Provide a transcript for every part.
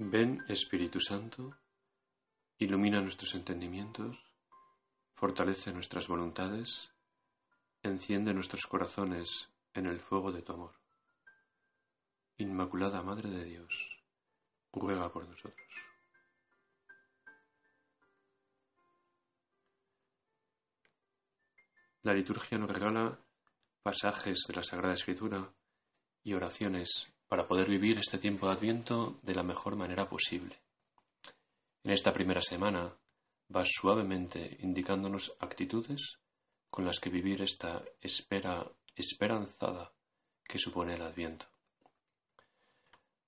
Ven Espíritu Santo, ilumina nuestros entendimientos, fortalece nuestras voluntades, enciende nuestros corazones en el fuego de tu amor. Inmaculada Madre de Dios, ruega por nosotros. La liturgia nos regala pasajes de la Sagrada Escritura y oraciones para poder vivir este tiempo de Adviento de la mejor manera posible. En esta primera semana vas suavemente indicándonos actitudes con las que vivir esta espera esperanzada que supone el Adviento.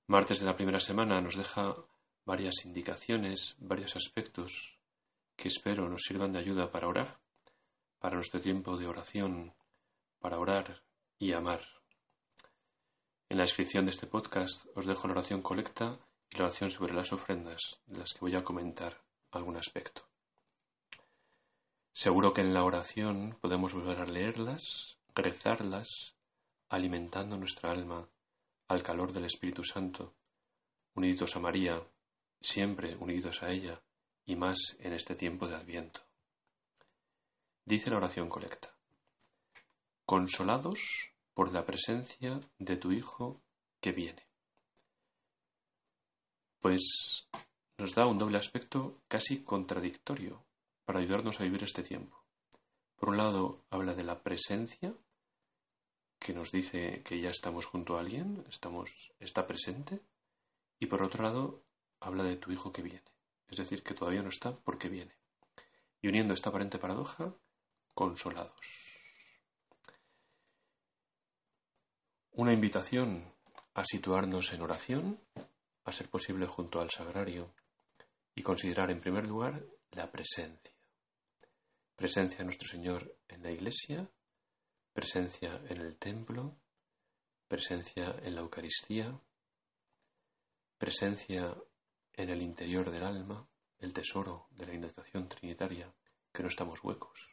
Martes de la primera semana nos deja varias indicaciones, varios aspectos que espero nos sirvan de ayuda para orar, para nuestro tiempo de oración, para orar y amar. En la descripción de este podcast os dejo la oración colecta y la oración sobre las ofrendas, de las que voy a comentar algún aspecto. Seguro que en la oración podemos volver a leerlas, rezarlas, alimentando nuestra alma al calor del Espíritu Santo, unidos a María, siempre unidos a ella, y más en este tiempo de Adviento. Dice la oración colecta. Consolados por la presencia de tu Hijo que viene. Pues nos da un doble aspecto casi contradictorio para ayudarnos a vivir este tiempo. Por un lado, habla de la presencia, que nos dice que ya estamos junto a alguien, estamos, está presente, y por otro lado, habla de tu Hijo que viene, es decir, que todavía no está porque viene. Y uniendo esta aparente paradoja, consolados. Una invitación a situarnos en oración, a ser posible junto al sagrario y considerar en primer lugar la presencia. Presencia de nuestro Señor en la Iglesia, presencia en el templo, presencia en la Eucaristía, presencia en el interior del alma, el tesoro de la iniciación trinitaria, que no estamos huecos,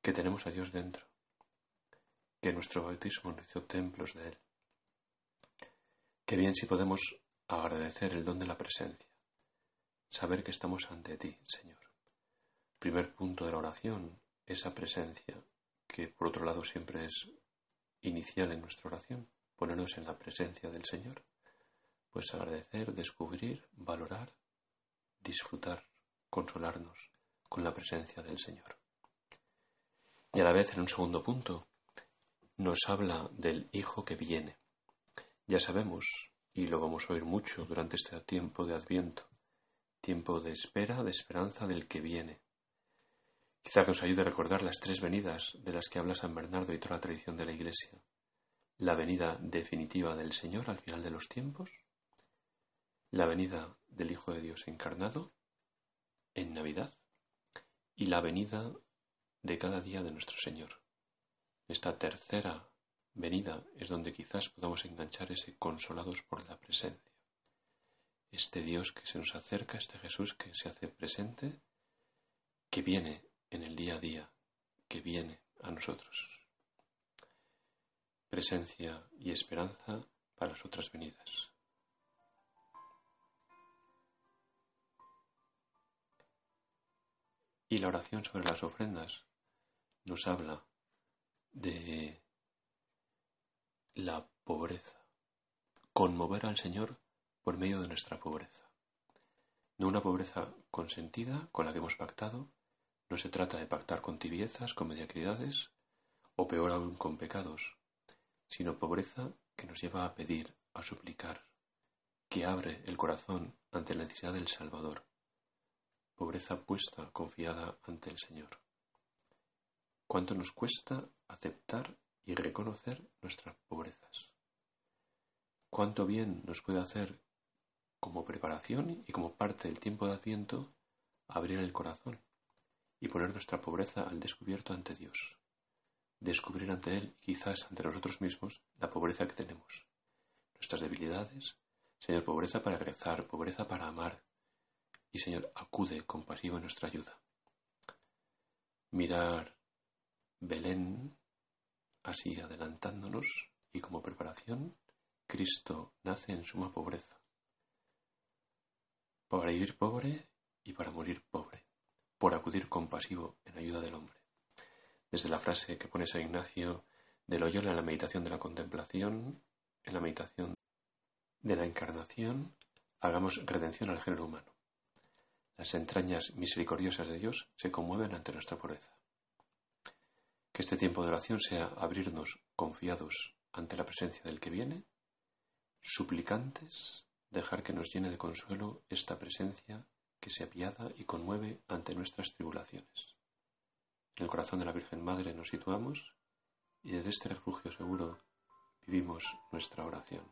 que tenemos a Dios dentro que nuestro bautismo nos hizo templos de Él. Qué bien si podemos agradecer el don de la presencia, saber que estamos ante ti, Señor. Primer punto de la oración, esa presencia, que por otro lado siempre es inicial en nuestra oración, ponernos en la presencia del Señor, pues agradecer, descubrir, valorar, disfrutar, consolarnos con la presencia del Señor. Y a la vez, en un segundo punto, nos habla del Hijo que viene. Ya sabemos, y lo vamos a oír mucho durante este tiempo de Adviento, tiempo de espera, de esperanza del que viene. Quizás nos ayude a recordar las tres venidas de las que habla San Bernardo y toda la tradición de la Iglesia. La venida definitiva del Señor al final de los tiempos, la venida del Hijo de Dios encarnado en Navidad y la venida de cada día de nuestro Señor esta tercera venida es donde quizás podamos enganchar ese consolados por la presencia. Este Dios que se nos acerca, este Jesús que se hace presente, que viene en el día a día, que viene a nosotros. Presencia y esperanza para las otras venidas. Y la oración sobre las ofrendas nos habla de la pobreza, conmover al Señor por medio de nuestra pobreza. No una pobreza consentida con la que hemos pactado, no se trata de pactar con tibiezas, con mediocridades o peor aún con pecados, sino pobreza que nos lleva a pedir, a suplicar, que abre el corazón ante la necesidad del Salvador, pobreza puesta, confiada ante el Señor cuánto nos cuesta aceptar y reconocer nuestras pobrezas. Cuánto bien nos puede hacer como preparación y como parte del tiempo de Adviento abrir el corazón y poner nuestra pobreza al descubierto ante Dios. Descubrir ante Él, quizás ante nosotros mismos, la pobreza que tenemos, nuestras debilidades. Señor, pobreza para rezar, pobreza para amar. Y Señor, acude compasivo en nuestra ayuda. Mirar Belén, así adelantándonos, y como preparación, Cristo nace en suma pobreza. para vivir pobre y para morir pobre, por acudir compasivo en ayuda del hombre. Desde la frase que pone San Ignacio de Loyola en la meditación de la contemplación, en la meditación de la encarnación, hagamos redención al género humano. Las entrañas misericordiosas de Dios se conmueven ante nuestra pobreza. Este tiempo de oración sea abrirnos confiados ante la presencia del que viene, suplicantes, dejar que nos llene de consuelo esta presencia que se apiada y conmueve ante nuestras tribulaciones. En el corazón de la Virgen Madre nos situamos y desde este refugio seguro vivimos nuestra oración.